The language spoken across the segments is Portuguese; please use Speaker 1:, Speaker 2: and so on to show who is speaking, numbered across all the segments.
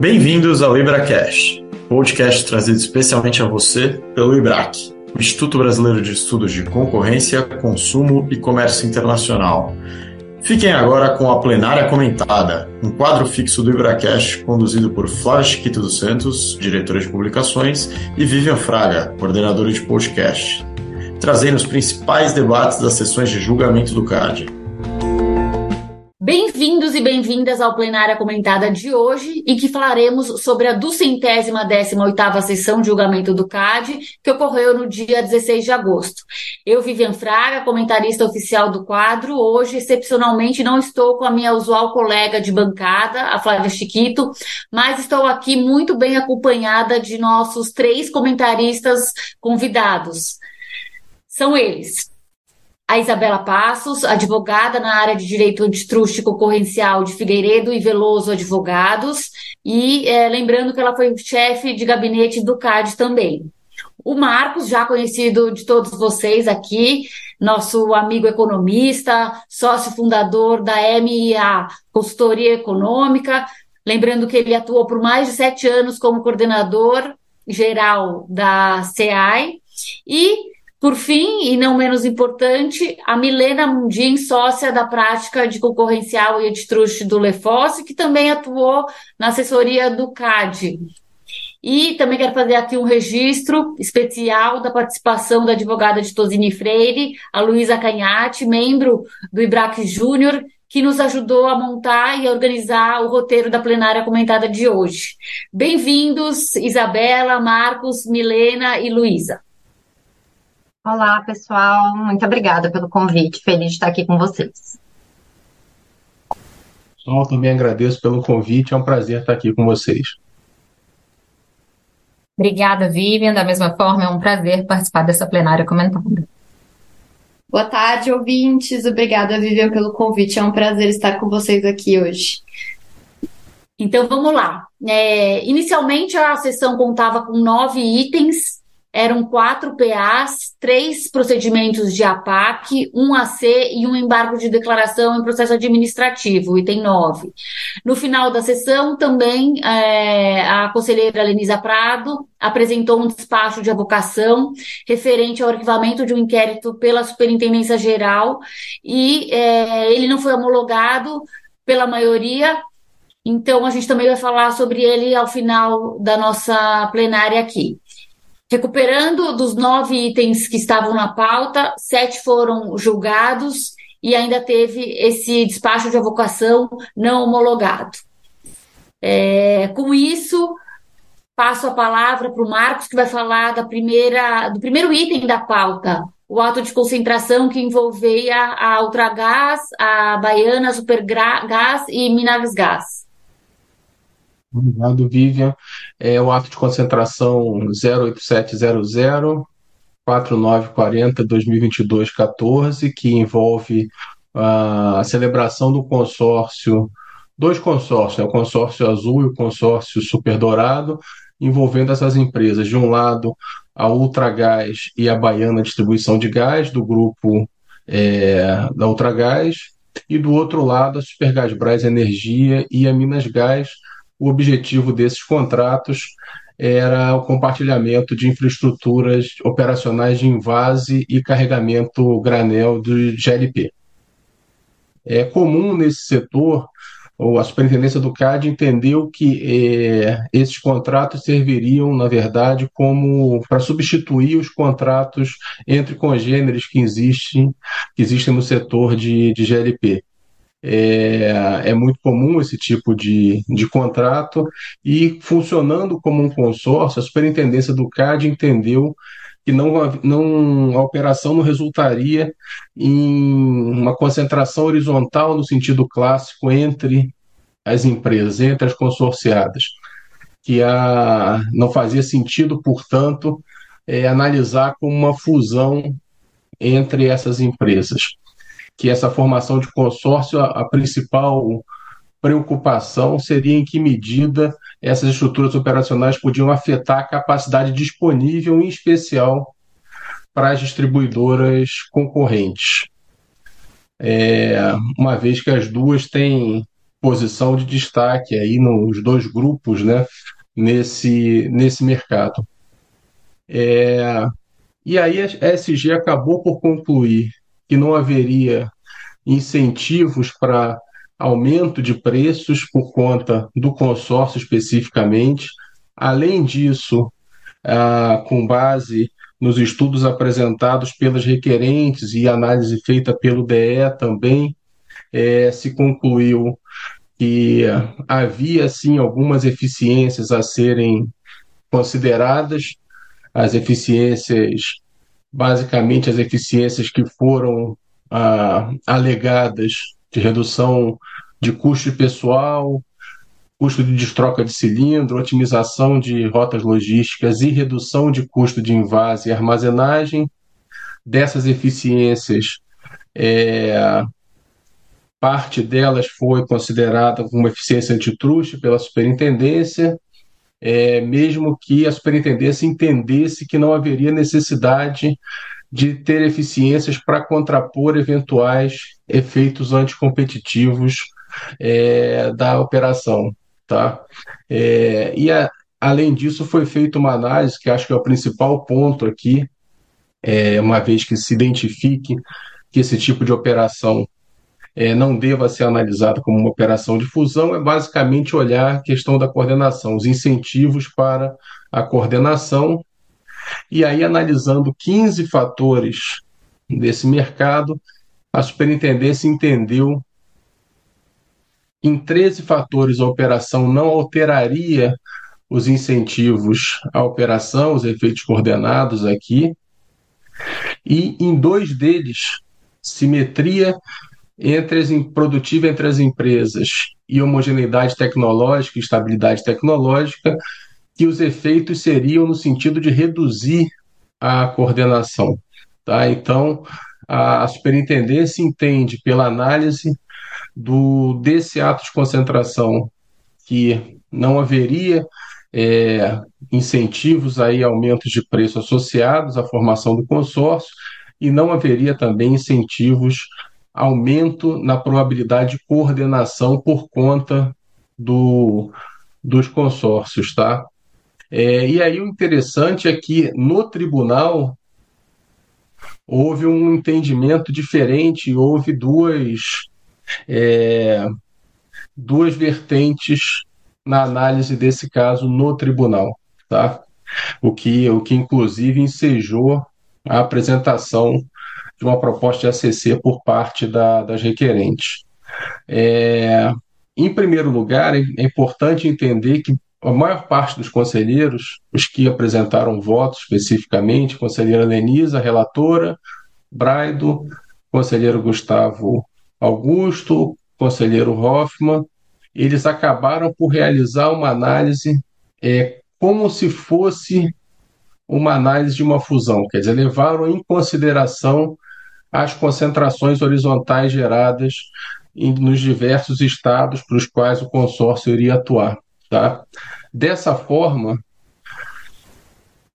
Speaker 1: Bem-vindos ao IbraCast, podcast trazido especialmente a você pelo IBRAC, Instituto Brasileiro de Estudos de Concorrência, Consumo e Comércio Internacional. Fiquem agora com a Plenária Comentada, um quadro fixo do IbraCast conduzido por Flávia Chiquito dos Santos, diretora de publicações, e Vivian Fraga, coordenadora de podcast, trazendo os principais debates das sessões de julgamento do CAD.
Speaker 2: Bem-vindos e bem-vindas ao Plenária Comentada de hoje, em que falaremos sobre a duzentésima décima oitava sessão de julgamento do CAD, que ocorreu no dia 16 de agosto. Eu, Vivian Fraga, comentarista oficial do quadro, hoje, excepcionalmente, não estou com a minha usual colega de bancada, a Flávia Chiquito, mas estou aqui muito bem acompanhada de nossos três comentaristas convidados. São eles a Isabela Passos, advogada na área de direito antitruste concorrencial de Figueiredo e Veloso Advogados, e é, lembrando que ela foi chefe de gabinete do CAD também. O Marcos, já conhecido de todos vocês aqui, nosso amigo economista, sócio fundador da MIA Consultoria Econômica, lembrando que ele atuou por mais de sete anos como coordenador geral da CEAI, e por fim, e não menos importante, a Milena Mundim, sócia da prática de concorrencial e editruste do Lefosse, que também atuou na assessoria do CAD. E também quero fazer aqui um registro especial da participação da advogada de Tosini Freire, a Luísa Canhati, membro do IBRAC Júnior, que nos ajudou a montar e a organizar o roteiro da plenária comentada de hoje. Bem-vindos, Isabela, Marcos, Milena e Luísa.
Speaker 3: Olá, pessoal. Muito obrigada pelo convite. Feliz de estar aqui com vocês.
Speaker 4: Pessoal, também agradeço pelo convite. É um prazer estar aqui com vocês.
Speaker 5: Obrigada, Vivian. Da mesma forma, é um prazer participar dessa plenária comentada.
Speaker 6: Boa tarde, ouvintes. Obrigada, Vivian, pelo convite. É um prazer estar com vocês aqui hoje.
Speaker 2: Então vamos lá. É, inicialmente a sessão contava com nove itens eram quatro PAs, três procedimentos de APAC, um AC e um embargo de declaração em processo administrativo, item 9. No final da sessão, também é, a conselheira Lenisa Prado apresentou um despacho de avocação referente ao arquivamento de um inquérito pela Superintendência Geral e é, ele não foi homologado pela maioria, então a gente também vai falar sobre ele ao final da nossa plenária aqui. Recuperando dos nove itens que estavam na pauta, sete foram julgados e ainda teve esse despacho de avocação não homologado. É, com isso, passo a palavra para o Marcos, que vai falar da primeira, do primeiro item da pauta, o ato de concentração que envolvia a Ultragás, a Baiana, Supergás e Minas Gás.
Speaker 4: Obrigado, Vivian. É o ato de concentração 08700 4940 2022 14, que envolve uh, a celebração do consórcio, dois consórcios, né, o consórcio azul e o consórcio super dourado, envolvendo essas empresas. De um lado, a Ultragás e a Baiana Distribuição de Gás, do grupo é, da Ultragás, e do outro lado, a Supergás Brás Energia e a Minas Gás, o objetivo desses contratos era o compartilhamento de infraestruturas operacionais de invase e carregamento granel do GLP. É comum nesse setor, a Superintendência do CAD entendeu que é, esses contratos serviriam, na verdade, como para substituir os contratos entre congêneres que existem, que existem no setor de, de GLP. É, é, muito comum esse tipo de, de contrato e funcionando como um consórcio, a superintendência do CAD entendeu que não, não, a operação não resultaria em uma concentração horizontal no sentido clássico entre as empresas, entre as consorciadas, que a, não fazia sentido, portanto, é, analisar como uma fusão entre essas empresas que essa formação de consórcio, a, a principal preocupação seria em que medida essas estruturas operacionais podiam afetar a capacidade disponível, em especial para as distribuidoras concorrentes. É, uma vez que as duas têm posição de destaque aí nos dois grupos, né, nesse, nesse mercado. É, e aí a SG acabou por concluir que não haveria incentivos para aumento de preços por conta do consórcio especificamente. Além disso, ah, com base nos estudos apresentados pelas requerentes e análise feita pelo DE também, é, se concluiu que havia sim algumas eficiências a serem consideradas, as eficiências, basicamente as eficiências que foram ah, alegadas de redução de custo pessoal, custo de destroca de cilindro, otimização de rotas logísticas e redução de custo de invase e armazenagem. Dessas eficiências, é, parte delas foi considerada como eficiência antitruste pela superintendência, é, mesmo que a superintendência entendesse que não haveria necessidade de ter eficiências para contrapor eventuais efeitos anticompetitivos é, da operação. Tá? É, e a, além disso, foi feita uma análise, que acho que é o principal ponto aqui, é, uma vez que se identifique que esse tipo de operação é, não deva ser analisado como uma operação de fusão, é basicamente olhar a questão da coordenação, os incentivos para a coordenação. E aí, analisando 15 fatores desse mercado, a superintendência entendeu em 13 fatores a operação não alteraria os incentivos à operação, os efeitos coordenados aqui, e em dois deles, simetria entre as, produtiva entre as empresas e homogeneidade tecnológica estabilidade tecnológica, que os efeitos seriam no sentido de reduzir a coordenação. Tá? Então, a, superintendência entende, pela análise do, desse ato de concentração, que não haveria é, incentivos aí, aumentos de preço associados à formação do consórcio, e não haveria também incentivos, aumento na probabilidade de coordenação por conta do, dos consórcios, tá? É, e aí o interessante é que no tribunal houve um entendimento diferente, houve duas, é, duas vertentes na análise desse caso no tribunal, tá? O que, o que inclusive ensejou a apresentação de uma proposta de ACC por parte da, das requerentes. É, em primeiro lugar, é importante entender que a maior parte dos conselheiros, os que apresentaram votos especificamente, conselheira Lenisa, relatora, Braido, conselheiro Gustavo Augusto, conselheiro Hoffman, eles acabaram por realizar uma análise é, como se fosse uma análise de uma fusão, quer dizer, levaram em consideração as concentrações horizontais geradas em, nos diversos estados para os quais o consórcio iria atuar. Tá? Dessa forma,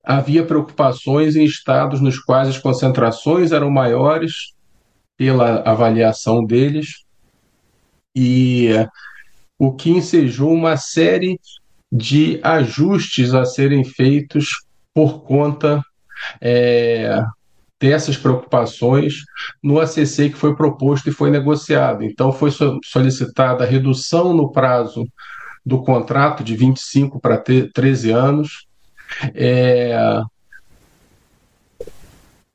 Speaker 4: havia preocupações em estados nos quais as concentrações eram maiores pela avaliação deles e o que ensejou uma série de ajustes a serem feitos por conta é, dessas preocupações no ACC que foi proposto e foi negociado. Então, foi solicitada a redução no prazo do contrato de 25 para 13 anos. É,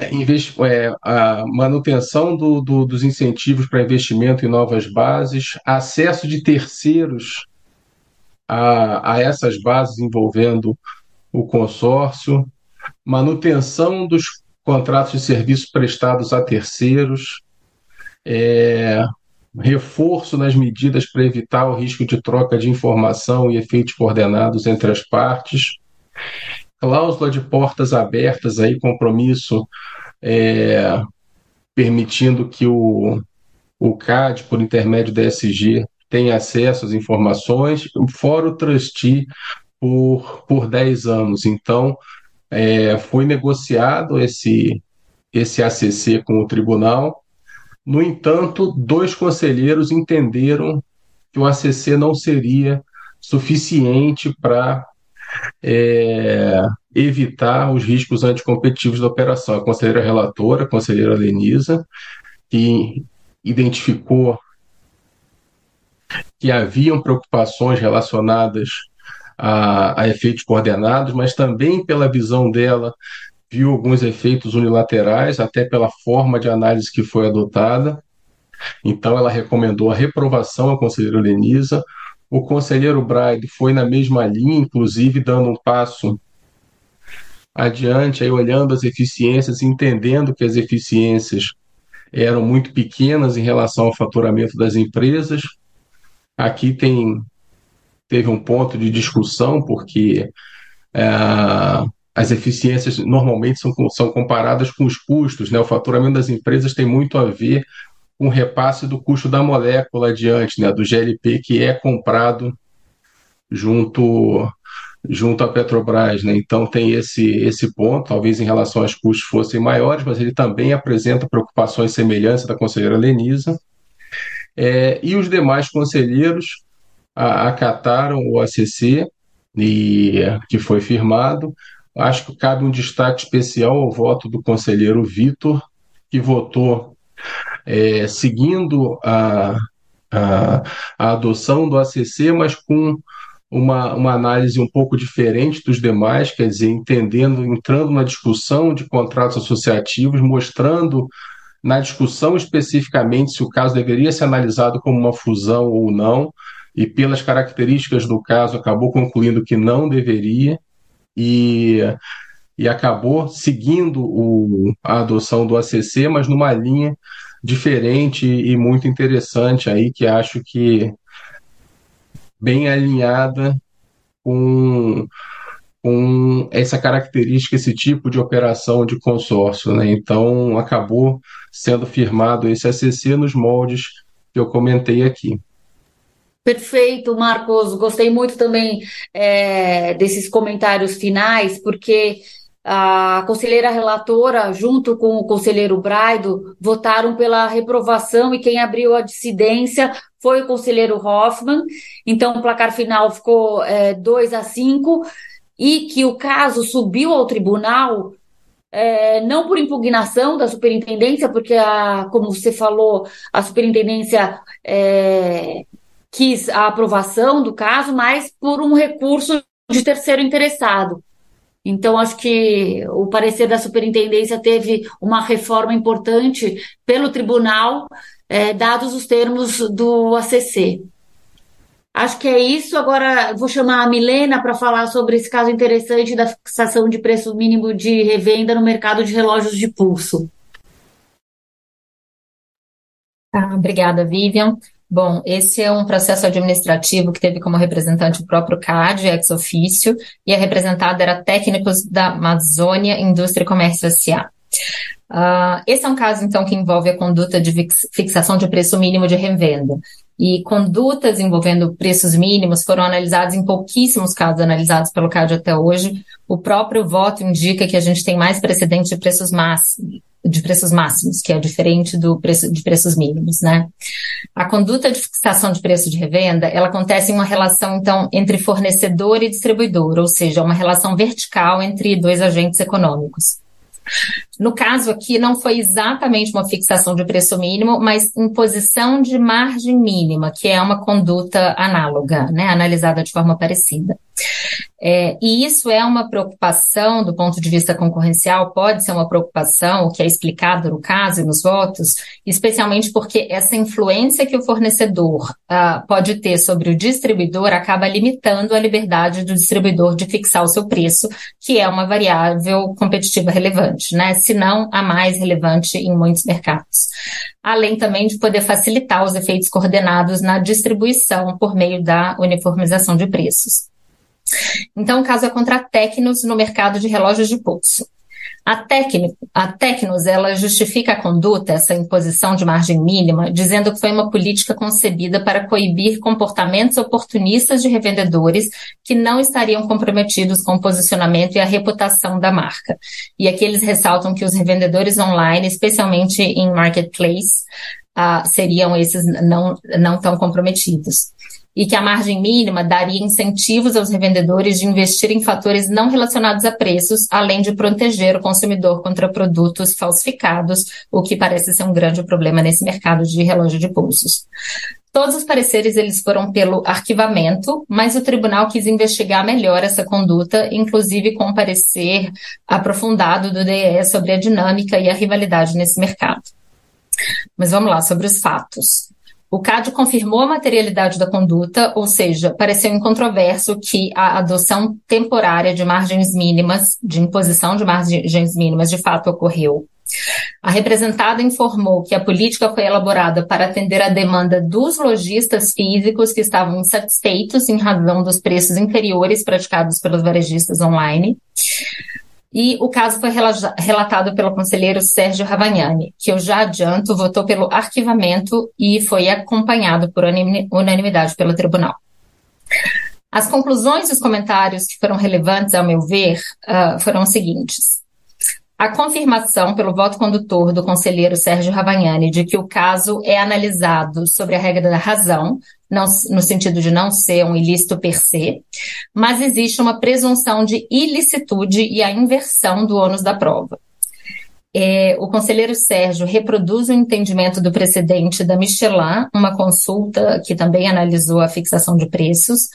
Speaker 4: é, a manutenção do, do, dos incentivos para investimento em novas bases, acesso de terceiros a, a essas bases envolvendo o consórcio, manutenção dos contratos de serviços prestados a terceiros, é, reforço nas medidas para evitar o risco de troca de informação e efeitos coordenados entre as partes, cláusula de portas abertas, aí compromisso é, permitindo que o, o CAD, por intermédio da SG, tenha acesso às informações, fora o trustee por, por 10 anos. Então, é, foi negociado esse, esse ACC com o tribunal, no entanto, dois conselheiros entenderam que o ACC não seria suficiente para é, evitar os riscos anticompetitivos da operação. A conselheira relatora, a conselheira Lenisa, que identificou que haviam preocupações relacionadas a, a, efeitos coordenados, mas também pela visão dela viu alguns efeitos unilaterais, até pela forma de análise que foi adotada. Então, ela recomendou a reprovação à conselheira Lenisa. O conselheiro Braide foi na mesma linha, inclusive dando um passo adiante, aí olhando as eficiências, entendendo que as eficiências eram muito pequenas em relação ao faturamento das empresas. Aqui tem teve um ponto de discussão porque é, as eficiências normalmente são, são comparadas com os custos, né? O faturamento das empresas tem muito a ver com o repasse do custo da molécula adiante, né? Do GLP que é comprado junto junto à Petrobras, né? Então tem esse esse ponto, talvez em relação aos custos fossem maiores, mas ele também apresenta preocupações semelhantes da conselheira Lenisa. É, e os demais conselheiros acataram o ACC e que foi firmado. Acho que cabe um destaque especial ao voto do conselheiro Vitor, que votou é, seguindo a, a, a adoção do ACC, mas com uma, uma análise um pouco diferente dos demais, quer dizer, entendendo, entrando na discussão de contratos associativos, mostrando na discussão especificamente se o caso deveria ser analisado como uma fusão ou não, e pelas características do caso acabou concluindo que não deveria e, e acabou seguindo o, a adoção do ACC, mas numa linha diferente e muito interessante aí que acho que bem alinhada com, com essa característica, esse tipo de operação de consórcio. Né? Então, acabou sendo firmado esse ACC nos moldes que eu comentei aqui.
Speaker 2: Perfeito, Marcos. Gostei muito também é, desses comentários finais, porque a conselheira relatora, junto com o conselheiro Braido, votaram pela reprovação e quem abriu a dissidência foi o conselheiro Hoffman. Então, o placar final ficou é, 2 a 5 e que o caso subiu ao tribunal é, não por impugnação da superintendência, porque, a, como você falou, a superintendência é, quis a aprovação do caso, mas por um recurso de terceiro interessado. Então, acho que o parecer da superintendência teve uma reforma importante pelo tribunal, é, dados os termos do ACC. Acho que é isso. Agora vou chamar a Milena para falar sobre esse caso interessante da fixação de preço mínimo de revenda no mercado de relógios de pulso.
Speaker 5: Ah, obrigada, Vivian. Bom, esse é um processo administrativo que teve como representante o próprio CAD, ex ofício, e a representada era técnicos da Amazônia Indústria e Comércio S.A. Uh, esse é um caso, então, que envolve a conduta de fixação de preço mínimo de revenda. E condutas envolvendo preços mínimos foram analisadas em pouquíssimos casos analisados pelo CAD até hoje. O próprio voto indica que a gente tem mais precedente de preços máximos, de preços máximos, que é diferente do preço de preços mínimos, né? A conduta de fixação de preço de revenda, ela acontece em uma relação, então, entre fornecedor e distribuidor, ou seja, uma relação vertical entre dois agentes econômicos. No caso aqui, não foi exatamente uma fixação de preço mínimo, mas imposição de margem mínima, que é uma conduta análoga, né, analisada de forma parecida. É, e isso é uma preocupação do ponto de vista concorrencial, pode ser uma preocupação, o que é explicado no caso e nos votos, especialmente porque essa influência que o fornecedor uh, pode ter sobre o distribuidor acaba limitando a liberdade do distribuidor de fixar o seu preço, que é uma variável competitiva relevante, né? Se não a mais relevante em muitos mercados. Além também de poder facilitar os efeitos coordenados na distribuição por meio da uniformização de preços. Então, o caso é contra a Tecnos no mercado de relógios de pulso. A, a Tecnos, ela justifica a conduta, essa imposição de margem mínima, dizendo que foi uma política concebida para coibir comportamentos oportunistas de revendedores que não estariam comprometidos com o posicionamento e a reputação da marca. E aqui eles ressaltam que os revendedores online, especialmente em marketplace, ah, seriam esses não, não tão comprometidos e que a margem mínima daria incentivos aos revendedores de investir em fatores não relacionados a preços, além de proteger o consumidor contra produtos falsificados, o que parece ser um grande problema nesse mercado de relógio de pulsos. Todos os pareceres eles foram pelo arquivamento, mas o tribunal quis investigar melhor essa conduta, inclusive com um parecer aprofundado do DE sobre a dinâmica e a rivalidade nesse mercado. Mas vamos lá, sobre os fatos. O CAD confirmou a materialidade da conduta, ou seja, pareceu incontroverso que a adoção temporária de margens mínimas, de imposição de margens mínimas, de fato ocorreu. A representada informou que a política foi elaborada para atender a demanda dos lojistas físicos que estavam insatisfeitos em razão dos preços inferiores praticados pelos varejistas online. E o caso foi relatado pelo conselheiro Sérgio Ravagnani, que eu já adianto votou pelo arquivamento e foi acompanhado por unanimidade pelo tribunal. As conclusões e os comentários que foram relevantes, ao meu ver, uh, foram os seguintes. A confirmação pelo voto condutor do conselheiro Sérgio Ravagnani de que o caso é analisado sobre a regra da razão, não, no sentido de não ser um ilícito per se, mas existe uma presunção de ilicitude e a inversão do ônus da prova. É, o conselheiro Sérgio reproduz o entendimento do precedente da Michelin, uma consulta que também analisou a fixação de preços,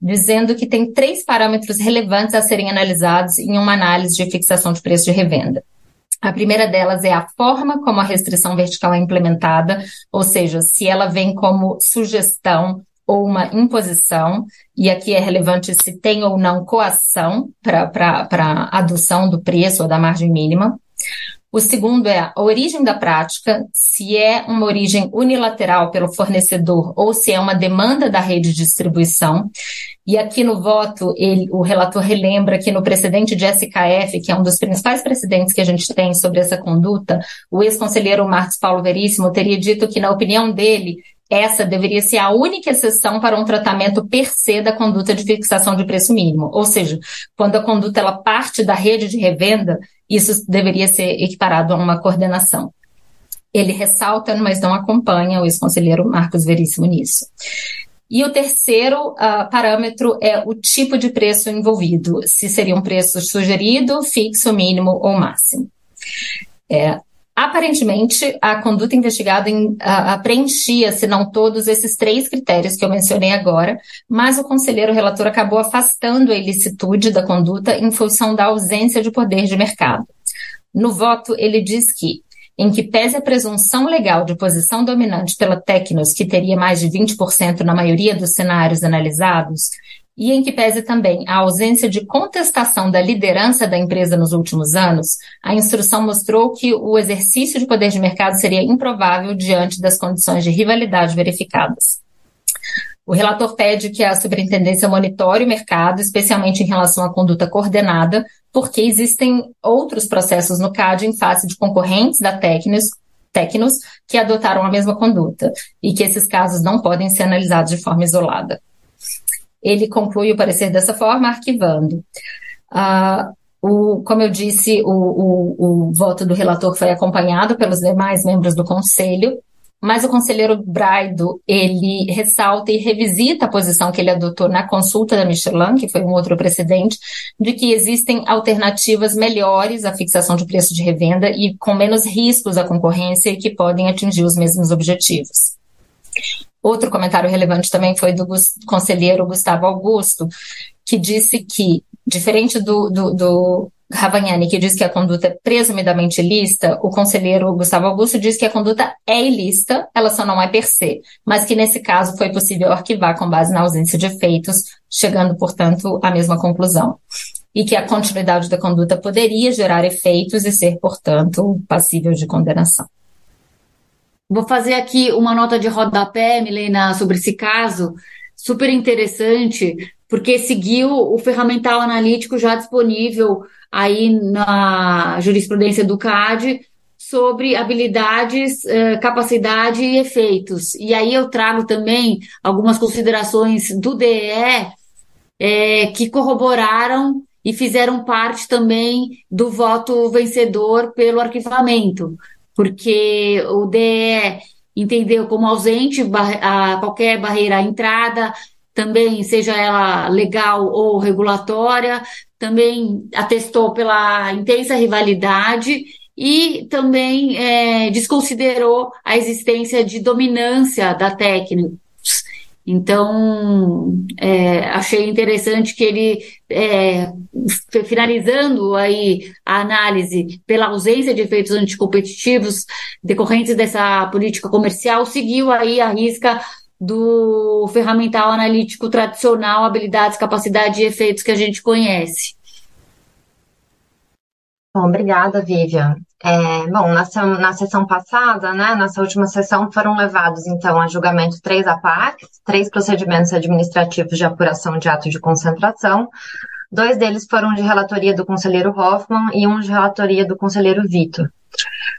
Speaker 5: dizendo que tem três parâmetros relevantes a serem analisados em uma análise de fixação de preço de revenda. A primeira delas é a forma como a restrição vertical é implementada, ou seja, se ela vem como sugestão ou uma imposição, e aqui é relevante se tem ou não coação para a adoção do preço ou da margem mínima. O segundo é a origem da prática, se é uma origem unilateral pelo fornecedor ou se é uma demanda da rede de distribuição. E aqui no voto, ele, o relator relembra que no precedente de SKF, que é um dos principais precedentes que a gente tem sobre essa conduta, o ex-conselheiro Marcos Paulo Veríssimo teria dito que, na opinião dele, essa deveria ser a única exceção para um tratamento per se da conduta de fixação de preço mínimo. Ou seja, quando a conduta ela parte da rede de revenda, isso deveria ser equiparado a uma coordenação. Ele ressalta, mas não acompanha o ex-conselheiro Marcos Veríssimo nisso. E o terceiro uh, parâmetro é o tipo de preço envolvido, se seria um preço sugerido, fixo, mínimo ou máximo. É, Aparentemente, a conduta investigada em, a, a preenchia, se não todos, esses três critérios que eu mencionei agora, mas o conselheiro relator acabou afastando a ilicitude da conduta em função da ausência de poder de mercado. No voto, ele diz que, em que pese a presunção legal de posição dominante pela Tecnos, que teria mais de 20% na maioria dos cenários analisados, e em que pese também a ausência de contestação da liderança da empresa nos últimos anos, a instrução mostrou que o exercício de poder de mercado seria improvável diante das condições de rivalidade verificadas. O relator pede que a superintendência monitore o mercado, especialmente em relação à conduta coordenada, porque existem outros processos no CAD em face de concorrentes da Tecnos, Tecnos que adotaram a mesma conduta, e que esses casos não podem ser analisados de forma isolada. Ele conclui o parecer dessa forma, arquivando. Ah, o, como eu disse, o, o, o voto do relator foi acompanhado pelos demais membros do conselho, mas o conselheiro Braido, ele ressalta e revisita a posição que ele adotou na consulta da Michelin, que foi um outro precedente, de que existem alternativas melhores à fixação de preço de revenda e com menos riscos à concorrência e que podem atingir os mesmos objetivos. Outro comentário relevante também foi do conselheiro Gustavo Augusto, que disse que, diferente do, do, do Ravagnani, que diz que a conduta é presumidamente ilícita, o conselheiro Gustavo Augusto diz que a conduta é ilícita, ela só não é per se, mas que nesse caso foi possível arquivar com base na ausência de efeitos, chegando, portanto, à mesma conclusão. E que a continuidade da conduta poderia gerar efeitos e ser, portanto, passível de condenação.
Speaker 2: Vou fazer aqui uma nota de rodapé, Milena, sobre esse caso, super interessante, porque seguiu o ferramental analítico já disponível aí na jurisprudência do CAD sobre habilidades, eh, capacidade e efeitos. E aí eu trago também algumas considerações do DE eh, que corroboraram e fizeram parte também do voto vencedor pelo arquivamento porque o DE entendeu como ausente a qualquer barreira à entrada, também seja ela legal ou regulatória, também atestou pela intensa rivalidade e também é, desconsiderou a existência de dominância da técnica. Então, é, achei interessante que ele, é, finalizando aí a análise pela ausência de efeitos anticompetitivos decorrentes dessa política comercial, seguiu aí a risca do ferramental analítico tradicional, habilidades, capacidade e efeitos que a gente conhece.
Speaker 3: Bom, obrigada, Vivian. É, bom, na, na sessão passada, né, nessa última sessão, foram levados, então, a julgamento três APACs, três procedimentos administrativos de apuração de ato de concentração. Dois deles foram de relatoria do conselheiro Hoffman e um de relatoria do conselheiro Vitor.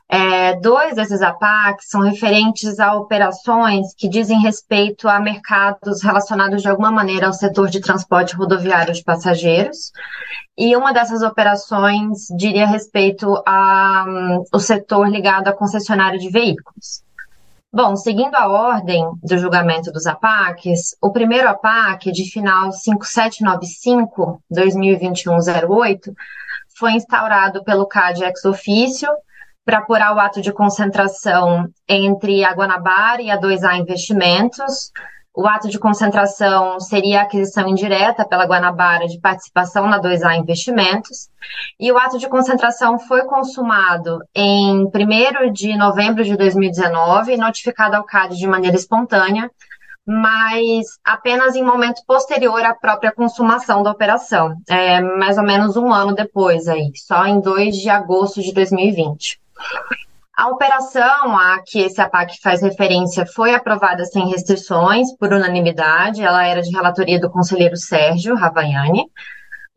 Speaker 3: É, dois desses APACs são referentes a operações que dizem respeito a mercados relacionados de alguma maneira ao setor de transporte rodoviário de passageiros. E uma dessas operações diria respeito ao um, setor ligado a concessionário de veículos. Bom, seguindo a ordem do julgamento dos APACs, o primeiro APAC, de final 5795-2021-08, foi instaurado pelo CAD ex ofício para apurar o ato de concentração entre a Guanabara e a 2A Investimentos. O ato de concentração seria a aquisição indireta pela Guanabara de participação na 2A Investimentos. E o ato de concentração foi consumado em 1 de novembro de 2019, notificado ao CAD de maneira espontânea, mas apenas em momento posterior à própria consumação da operação, é, mais ou menos um ano depois, aí, só em 2 de agosto de 2020. A operação a que esse APAC faz referência foi aprovada sem restrições, por unanimidade. Ela era de relatoria do conselheiro Sérgio Ravaiani.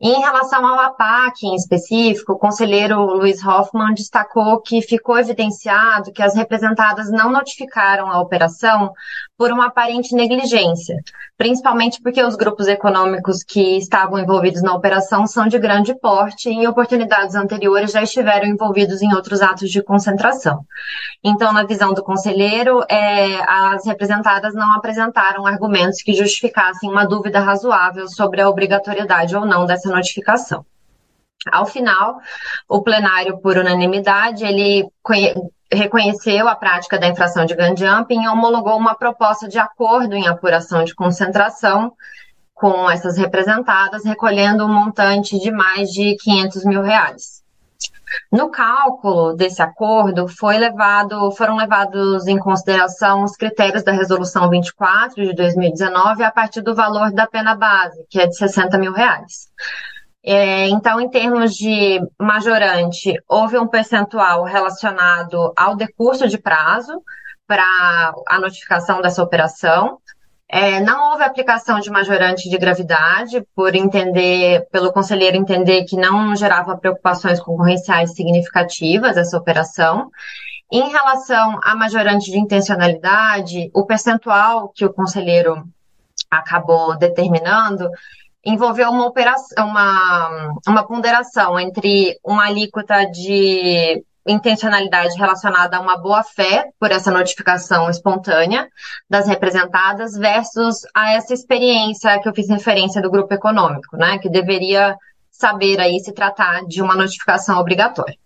Speaker 3: Em relação ao APAC em específico, o conselheiro Luiz Hoffman destacou que ficou evidenciado que as representadas não notificaram a operação por uma aparente negligência, principalmente porque os grupos econômicos que estavam envolvidos na operação são de grande porte e em oportunidades anteriores já estiveram envolvidos em outros atos de concentração. Então, na visão do conselheiro, é, as representadas não apresentaram argumentos que justificassem uma dúvida razoável sobre a obrigatoriedade ou não dessa notificação. Ao final, o plenário, por unanimidade, ele reconheceu a prática da infração de gun jumping e homologou uma proposta de acordo em apuração de concentração com essas representadas, recolhendo um montante de mais de 500 mil reais. No cálculo desse acordo, levado, foram levados em consideração os critérios da Resolução 24 de 2019 a partir do valor da pena base, que é de 60 mil reais. É, então, em termos de majorante, houve um percentual relacionado ao decurso de prazo para a notificação dessa operação. É, não houve aplicação de majorante de gravidade, por entender, pelo conselheiro entender que não gerava preocupações concorrenciais significativas essa operação. Em relação a majorante de intencionalidade, o percentual que o conselheiro acabou determinando envolveu uma operação, uma, uma ponderação entre uma alíquota de intencionalidade relacionada a uma boa-fé por essa notificação espontânea das representadas versus a essa experiência que eu fiz referência do grupo econômico, né, que deveria saber aí se tratar de uma notificação obrigatória.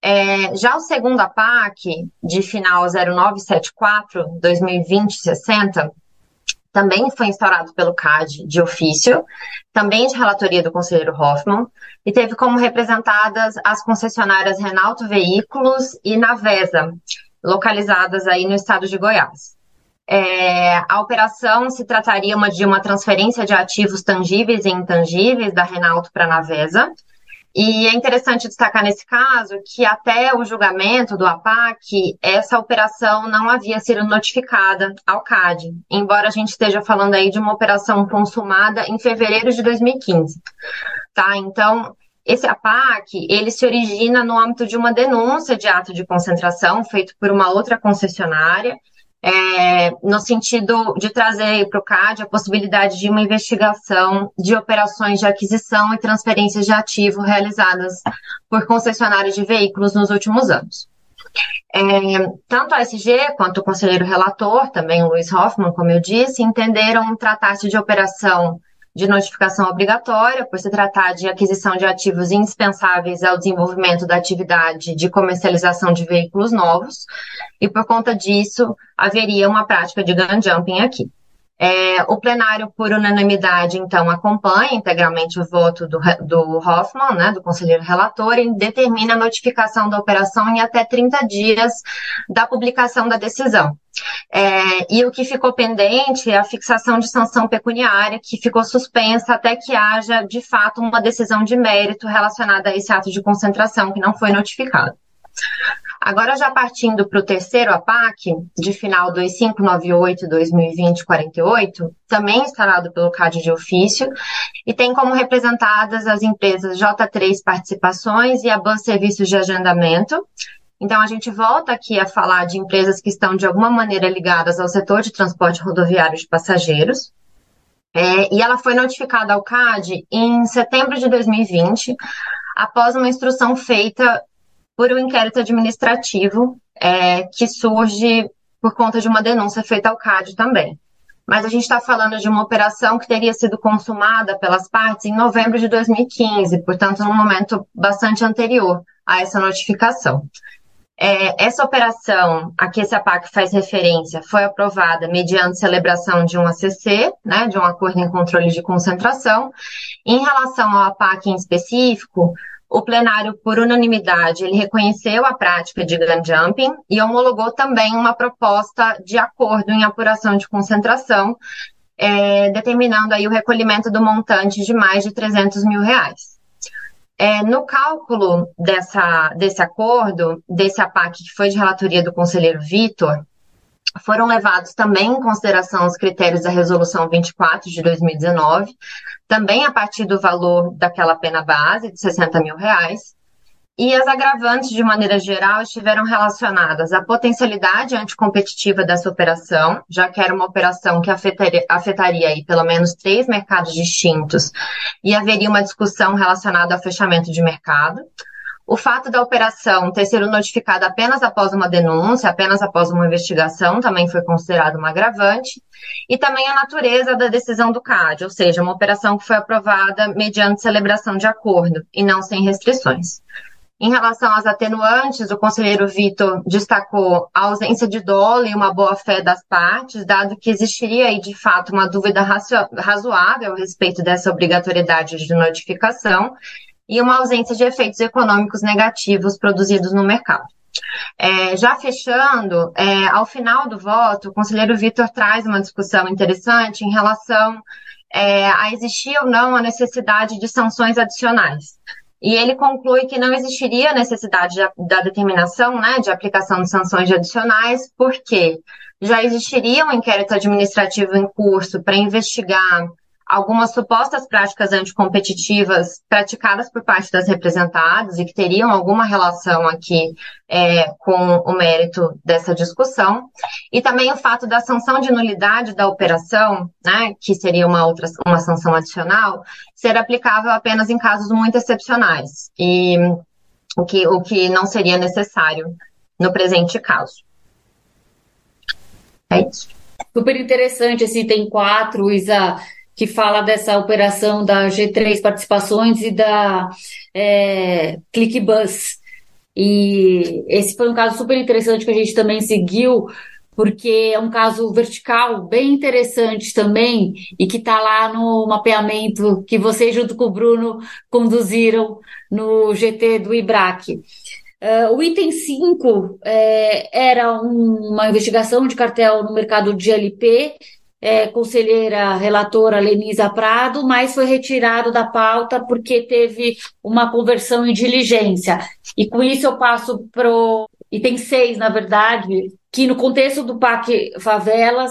Speaker 3: É, já o segundo APAC, de final 0974, 2020-60, também foi instaurado pelo CAD de ofício, também de relatoria do conselheiro Hoffman, e teve como representadas as concessionárias Renalto Veículos e Navesa, localizadas aí no estado de Goiás. É, a operação se trataria uma, de uma transferência de ativos tangíveis e intangíveis da Renalto para a Navesa, e é interessante destacar nesse caso que até o julgamento do APAC, essa operação não havia sido notificada ao CAD, embora a gente esteja falando aí de uma operação consumada em fevereiro de 2015. Tá? Então, esse APAC, ele se origina no âmbito de uma denúncia de ato de concentração feito por uma outra concessionária, é, no sentido de trazer para o CAD a possibilidade de uma investigação de operações de aquisição e transferência de ativo realizadas por concessionários de veículos nos últimos anos. É, tanto a SG quanto o conselheiro relator, também Luiz Hoffman, como eu disse, entenderam tratar-se de operação de notificação obrigatória, por se tratar de aquisição de ativos indispensáveis ao desenvolvimento da atividade de comercialização de veículos novos, e por conta disso haveria uma prática de gun jumping aqui. É, o plenário, por unanimidade, então, acompanha integralmente o voto do, do Hoffman, né, do conselheiro relator, e determina a notificação da operação em até 30 dias da publicação da decisão. É, e o que ficou pendente é a fixação de sanção pecuniária, que ficou suspensa até que haja, de fato, uma decisão de mérito relacionada a esse ato de concentração que não foi notificado. Agora, já partindo para o terceiro APAC, de final 2598-2020-48, também instalado pelo CAD de ofício, e tem como representadas as empresas J3 Participações e a BAN Serviços de Agendamento. Então, a gente volta aqui a falar de empresas que estão de alguma maneira ligadas ao setor de transporte rodoviário de passageiros. É, e ela foi notificada ao CAD em setembro de 2020, após uma instrução feita por um inquérito administrativo é, que surge por conta de uma denúncia feita ao CAD também. Mas a gente está falando de uma operação que teria sido consumada pelas partes em novembro de 2015, portanto, num momento bastante anterior a essa notificação. É, essa operação a que esse APAC faz referência foi aprovada mediante celebração de um ACC, né, de um acordo em controle de concentração. Em relação ao APAC em específico, o plenário, por unanimidade, ele reconheceu a prática de gun jumping e homologou também uma proposta de acordo em apuração de concentração, é, determinando aí o recolhimento do montante de mais de 300 mil reais. É, no cálculo dessa, desse acordo, desse APAC que foi de relatoria do conselheiro Vitor, foram levados também em consideração os critérios da Resolução 24 de 2019, também a partir do valor daquela pena base de 60 mil reais, e as agravantes, de maneira geral, estiveram relacionadas à potencialidade anticompetitiva dessa operação, já que era uma operação que afetaria, afetaria aí pelo menos três mercados distintos e haveria uma discussão relacionada ao fechamento de mercado. O fato da operação ter sido notificada apenas após uma denúncia, apenas após uma investigação, também foi considerado uma agravante. E também a natureza da decisão do CAD, ou seja, uma operação que foi aprovada mediante celebração de acordo e não sem restrições. Em relação às atenuantes, o conselheiro Vitor destacou a ausência de dolo e uma boa-fé das partes, dado que existiria aí, de fato, uma dúvida razoável a respeito dessa obrigatoriedade de notificação, e uma ausência de efeitos econômicos negativos produzidos no mercado. É, já fechando, é, ao final do voto, o conselheiro Vitor traz uma discussão interessante em relação é, a existir ou não a necessidade de sanções adicionais. E ele conclui que não existiria necessidade de, da determinação né, de aplicação de sanções adicionais, porque já existiria um inquérito administrativo em curso para investigar algumas supostas práticas anticompetitivas praticadas por parte das representadas e que teriam alguma relação aqui é, com o mérito dessa discussão, e também o fato da sanção de nulidade da operação, né, que seria uma outra uma sanção adicional, ser aplicável apenas em casos muito excepcionais, e o que, o que não seria necessário no presente caso. É isso.
Speaker 2: Super interessante esse item 4, Isa que fala dessa operação da G3 Participações e da é, ClickBus. E esse foi um caso super interessante que a gente também seguiu, porque é um caso vertical bem interessante também e que está lá no mapeamento que vocês, junto com o Bruno, conduziram no GT do IBRAC. Uh, o item 5 é, era um, uma investigação de cartel no mercado de LP é, conselheira relatora Lenisa Prado, mas foi retirado da pauta porque teve uma conversão em diligência. E com isso eu passo para o item 6, na verdade, que no contexto do PAC Favelas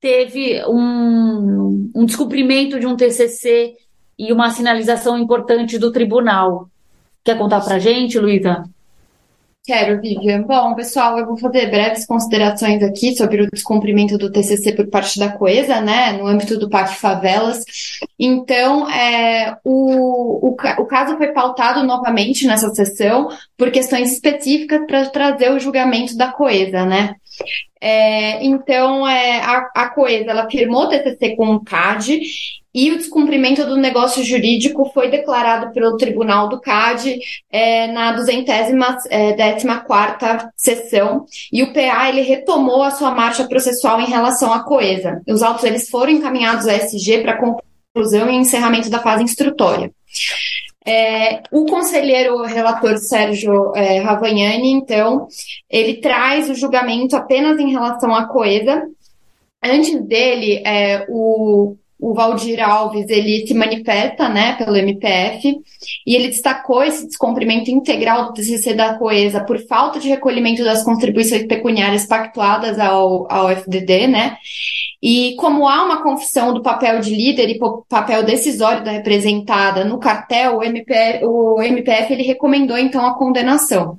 Speaker 2: teve um, um descumprimento de um TCC e uma sinalização importante do tribunal. Quer contar para gente, Luísa?
Speaker 6: Quero, Vivian. Bom, pessoal, eu vou fazer breves considerações aqui sobre o descumprimento do TCC por parte da Coesa, né, no âmbito do PAC Favelas. Então, é, o, o, o caso foi pautado novamente nessa sessão por questões específicas para trazer o julgamento da Coesa, né? É, então, é, a, a Coesa, ela firmou TCC com o CAD e o descumprimento do negócio jurídico foi declarado pelo Tribunal do CAD é, na 214 é, sessão e o PA ele retomou a sua marcha processual em relação à Coesa. Os autos eles foram encaminhados à SG para conclusão e encerramento da fase instrutória. É, o conselheiro relator Sérgio é, Ravagnani, então, ele traz o julgamento apenas em relação à Coesa. Antes dele, é, o o Valdir Alves ele se manifesta né, pelo MPF e ele destacou esse descumprimento integral do TCC da Coesa por falta de recolhimento das contribuições pecuniárias pactuadas ao, ao FDD, né? E como há uma confissão do papel de líder e papel decisório da representada no cartel, o MPF, o MPF ele recomendou então a condenação.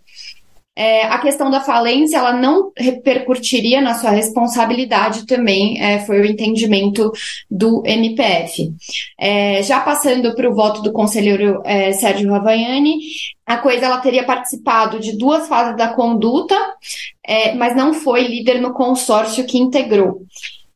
Speaker 6: É, a questão da falência ela não repercutiria na sua responsabilidade também, é, foi o entendimento do MPF. É, já passando para o voto do conselheiro é, Sérgio Ravagnani, a coisa ela teria participado de duas fases da conduta, é, mas não foi líder no consórcio que integrou.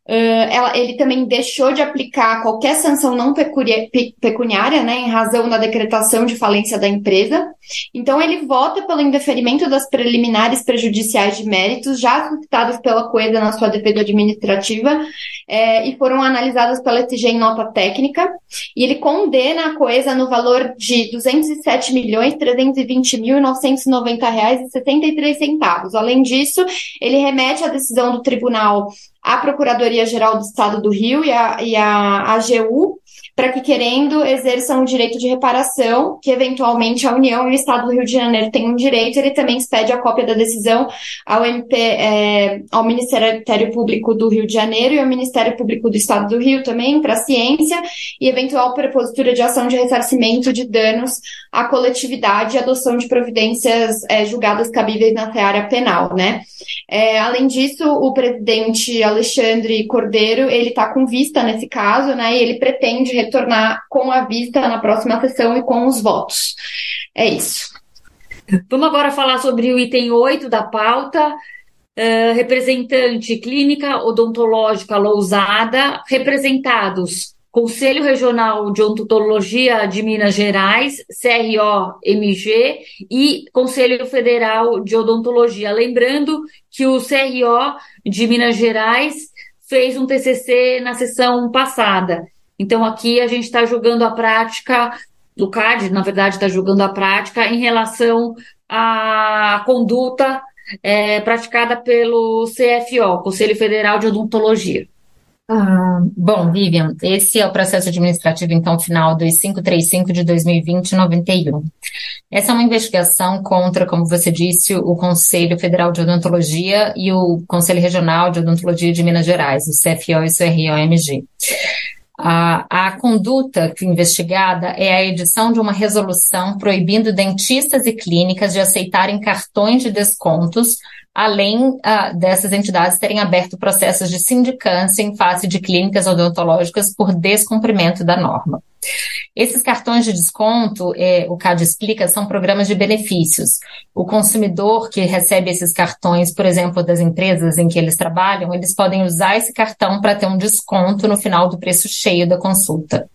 Speaker 6: Uh, ela, ele também deixou de aplicar qualquer sanção não pecuniária, né, em razão da decretação de falência da empresa. Então, ele vota pelo indeferimento das preliminares prejudiciais de méritos já suscitadas pela Coesa na sua defesa administrativa é, e foram analisadas pela SG em nota técnica. E ele condena a Coesa no valor de R$ 207 milhões 320 mil 990 reais e 73 centavos. Além disso, ele remete a decisão do tribunal a Procuradoria-Geral do Estado do Rio e a, e a AGU, para que, querendo, exerçam o direito de reparação, que eventualmente a União e o Estado do Rio de Janeiro têm um direito, ele também expede a cópia da decisão ao, MP, é, ao Ministério Público do Rio de Janeiro e ao Ministério Público do Estado do Rio também, para a ciência, e eventual prepositura de ação de ressarcimento de danos à coletividade e adoção de providências é, julgadas cabíveis na seara penal, né? É, além disso, o presidente Alexandre Cordeiro, ele está com vista nesse caso, né? E ele pretende retornar com a vista na próxima sessão e com os votos. É isso.
Speaker 2: Vamos agora falar sobre o item 8 da pauta. Uh, representante clínica odontológica Lousada, representados Conselho Regional de Odontologia de Minas Gerais, CRO-MG, e Conselho Federal de Odontologia. Lembrando que o CRO de Minas Gerais fez um TCC na sessão passada. Então, aqui a gente está jogando a prática, o CAD, na verdade, está jogando a prática em relação à conduta é, praticada pelo CFO, Conselho Federal de Odontologia.
Speaker 5: Ah, bom, Vivian, esse é o processo administrativo, então, final 2535 de 2020-91. Essa é uma investigação contra, como você disse, o Conselho Federal de Odontologia e o Conselho Regional de Odontologia de Minas Gerais, o CFO e o CROMG. A, a conduta investigada é a edição de uma resolução proibindo dentistas e clínicas de aceitarem cartões de descontos, além uh, dessas entidades terem aberto processos de sindicância em face de clínicas odontológicas por descumprimento da norma. Esses cartões de desconto, é, o CAD explica, são programas de benefícios. O consumidor que recebe esses cartões, por exemplo, das empresas em que eles trabalham, eles podem usar esse cartão para ter um desconto no final do preço cheio da consulta.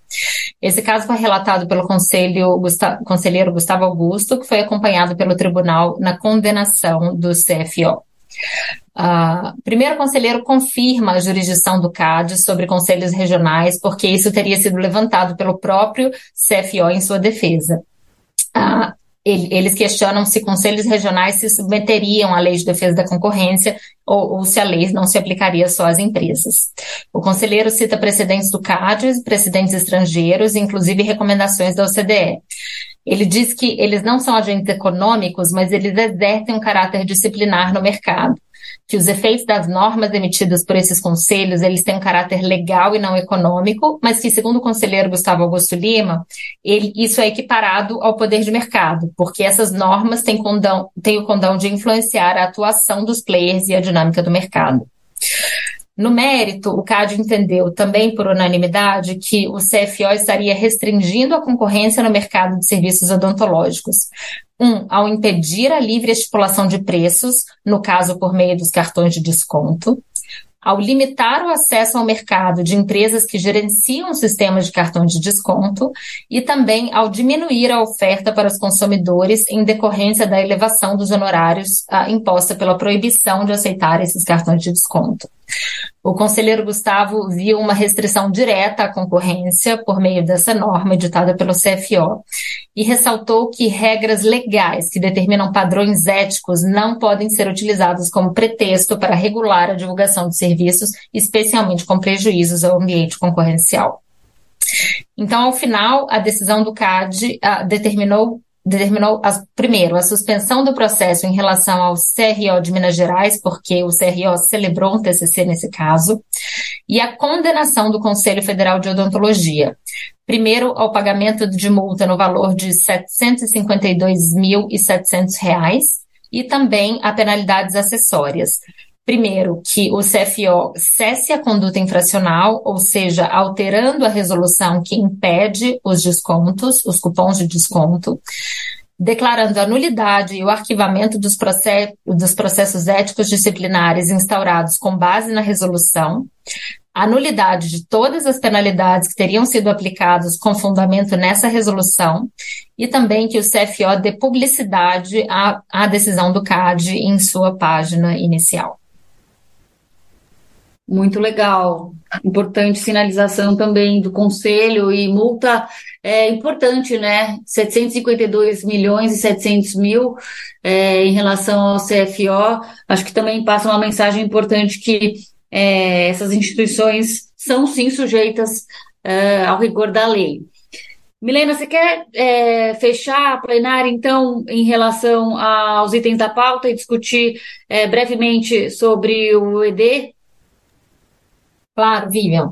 Speaker 5: Esse caso foi relatado pelo conselheiro Gustavo Augusto, que foi acompanhado pelo tribunal na condenação do CFO. Uh, primeiro, o conselheiro confirma a jurisdição do CAD sobre conselhos regionais, porque isso teria sido levantado pelo próprio CFO em sua defesa. Uh, eles questionam se conselhos regionais se submeteriam à lei de defesa da concorrência ou, ou, se a lei não se aplicaria só às empresas. O conselheiro cita precedentes do CAD, precedentes estrangeiros, inclusive recomendações da OCDE. Ele diz que eles não são agentes econômicos, mas eles exercem um caráter disciplinar no mercado que os efeitos das normas emitidas por esses conselhos, eles têm um caráter legal e não econômico, mas que, segundo o conselheiro Gustavo Augusto Lima, ele, isso é equiparado ao poder de mercado, porque essas normas têm, condão, têm o condão de influenciar a atuação dos players e a dinâmica do mercado. No mérito, o CAD entendeu, também por unanimidade, que o CFO estaria restringindo a concorrência no mercado de serviços odontológicos. Um, ao impedir a livre estipulação de preços, no caso por meio dos cartões de desconto ao limitar o acesso ao mercado de empresas que gerenciam sistemas de cartão de desconto e também ao diminuir a oferta para os consumidores em decorrência da elevação dos honorários ah, imposta pela proibição de aceitar esses cartões de desconto. O conselheiro Gustavo viu uma restrição direta à concorrência por meio dessa norma editada pelo CFO e ressaltou que regras legais que determinam padrões éticos não podem ser utilizadas como pretexto para regular a divulgação de serviços, especialmente com prejuízos ao ambiente concorrencial. Então, ao final, a decisão do CAD uh, determinou determinou, as, primeiro, a suspensão do processo em relação ao CRO de Minas Gerais, porque o CRO celebrou um TCC nesse caso, e a condenação do Conselho Federal de Odontologia. Primeiro, ao pagamento de multa no valor de R$ 752.700 e também a penalidades acessórias. Primeiro, que o CFO cesse a conduta infracional, ou seja, alterando a resolução que impede os descontos, os cupons de desconto, declarando a nulidade e o arquivamento dos, processos, dos processos éticos disciplinares instaurados com base na resolução, a nulidade de todas as penalidades que teriam sido aplicadas com fundamento nessa resolução e também que o CFO dê publicidade à, à decisão do CAD em sua página inicial.
Speaker 2: Muito legal. Importante sinalização também do conselho e multa é importante, né? 752 milhões e 700 mil é, em relação ao CFO. Acho que também passa uma mensagem importante que é, essas instituições são sim sujeitas é, ao rigor da lei. Milena, você quer é, fechar a plenária, então, em relação aos itens da pauta e discutir é, brevemente sobre o ED?
Speaker 5: Claro, Vivian.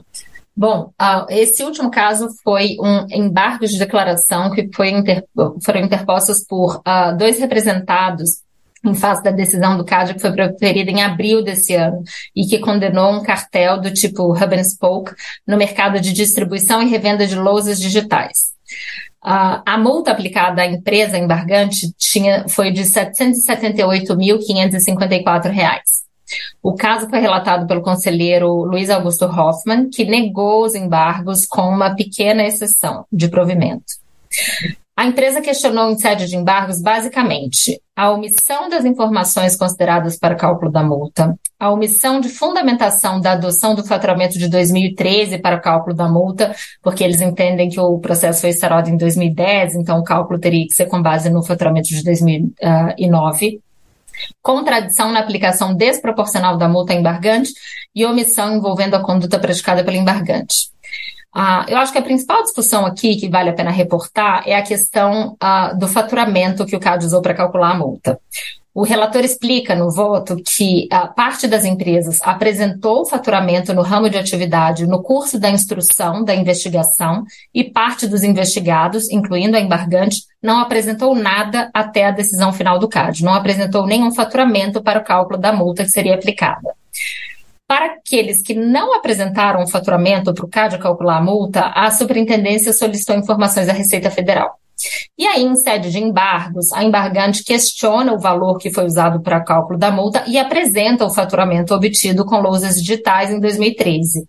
Speaker 5: Bom, uh, esse último caso foi um embargo de declaração que foi inter, foram interpostos por uh, dois representados em face da decisão do CAD que foi proferida em abril desse ano e que condenou um cartel do tipo Hub and Spoke no mercado de distribuição e revenda de lousas digitais. Uh, a multa aplicada à empresa embargante tinha, foi de R$ 778.554. O caso foi relatado pelo conselheiro Luiz Augusto Hoffmann, que negou os embargos com uma pequena exceção de provimento. A empresa questionou em sede de embargos basicamente a omissão das informações consideradas para cálculo da multa, a omissão de fundamentação da adoção do faturamento de 2013 para cálculo da multa, porque eles entendem que o processo foi instaurado em 2010, então o cálculo teria que ser com base no faturamento de 2009 contradição na aplicação desproporcional da multa embargante e omissão envolvendo a conduta praticada pelo embargante. Uh, eu acho que a principal discussão aqui que vale a pena reportar é a questão uh, do faturamento que o CAD usou para calcular a multa. O relator explica no voto que a parte das empresas apresentou o faturamento no ramo de atividade no curso da instrução da investigação e parte dos investigados, incluindo a embargante, não apresentou nada até a decisão final do CAD, não apresentou nenhum faturamento para o cálculo da multa que seria aplicada. Para aqueles que não apresentaram o faturamento para o CAD calcular a multa, a superintendência solicitou informações à Receita Federal. E aí, em sede de embargos, a embargante questiona o valor que foi usado para cálculo da multa e apresenta o faturamento obtido com lousas digitais em 2013.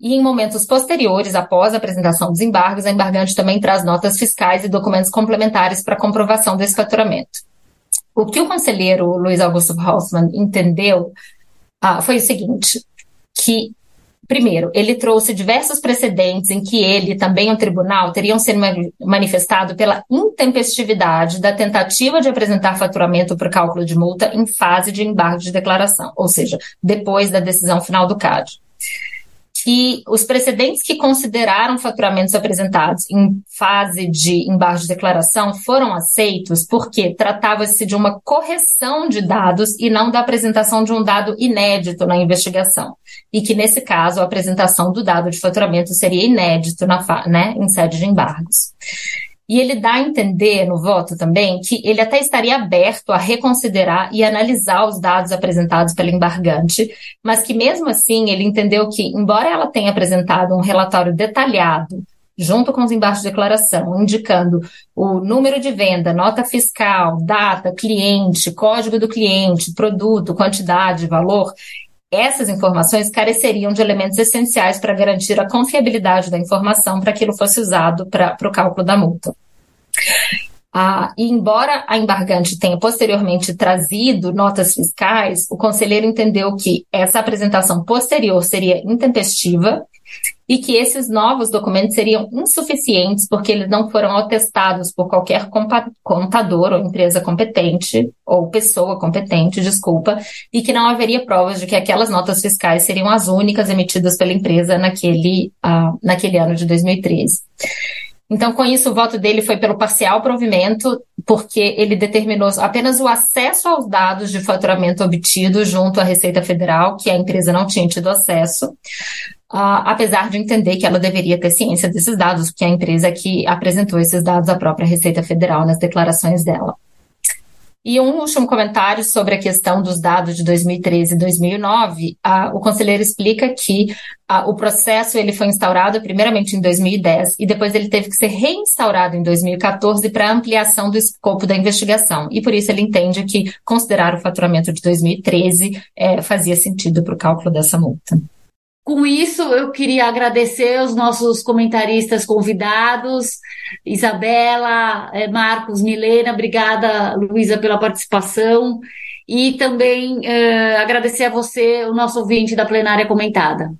Speaker 5: E em momentos posteriores, após a apresentação dos embargos, a embargante também traz notas fiscais e documentos complementares para comprovação desse faturamento. O que o conselheiro Luiz Augusto Hoffmann entendeu ah, foi o seguinte, que Primeiro, ele trouxe diversos precedentes em que ele, também o tribunal, teriam sido manifestado pela intempestividade da tentativa de apresentar faturamento para cálculo de multa em fase de embargo de declaração, ou seja, depois da decisão final do CAD que os precedentes que consideraram faturamentos apresentados em fase de embargo de declaração foram aceitos porque tratava-se de uma correção de dados e não da apresentação de um dado inédito na investigação. E que, nesse caso, a apresentação do dado de faturamento seria inédito na, né, em sede de embargos. E ele dá a entender no voto também que ele até estaria aberto a reconsiderar e analisar os dados apresentados pela embargante, mas que mesmo assim ele entendeu que, embora ela tenha apresentado um relatório detalhado junto com os embaixos de declaração, indicando o número de venda, nota fiscal, data, cliente, código do cliente, produto, quantidade, valor, essas informações careceriam de elementos essenciais para garantir a confiabilidade da informação para que aquilo fosse usado para o cálculo da multa. Ah, e embora a embargante tenha posteriormente trazido notas fiscais, o conselheiro entendeu que essa apresentação posterior seria intempestiva e que esses novos documentos seriam insuficientes porque eles não foram atestados por qualquer contador ou empresa competente, ou pessoa competente, desculpa, e que não haveria provas de que aquelas notas fiscais seriam as únicas emitidas pela empresa naquele, uh, naquele ano de 2013. Então, com isso, o voto dele foi pelo parcial provimento, porque ele determinou apenas o acesso aos dados de faturamento obtido junto à Receita Federal, que a empresa não tinha tido acesso, uh, apesar de entender que ela deveria ter ciência desses dados, porque a empresa que apresentou esses dados à própria Receita Federal nas declarações dela. E um último comentário sobre a questão dos dados de 2013 e 2009. o conselheiro explica que o processo ele foi instaurado primeiramente em 2010 e depois ele teve que ser reinstaurado em 2014 para ampliação do escopo da investigação. E por isso ele entende que considerar o faturamento de 2013 é, fazia sentido para o cálculo dessa multa.
Speaker 2: Com isso, eu queria agradecer os nossos comentaristas convidados, Isabela, eh, Marcos, Milena, obrigada, Luísa, pela participação, e também eh, agradecer a você, o nosso ouvinte da plenária comentada.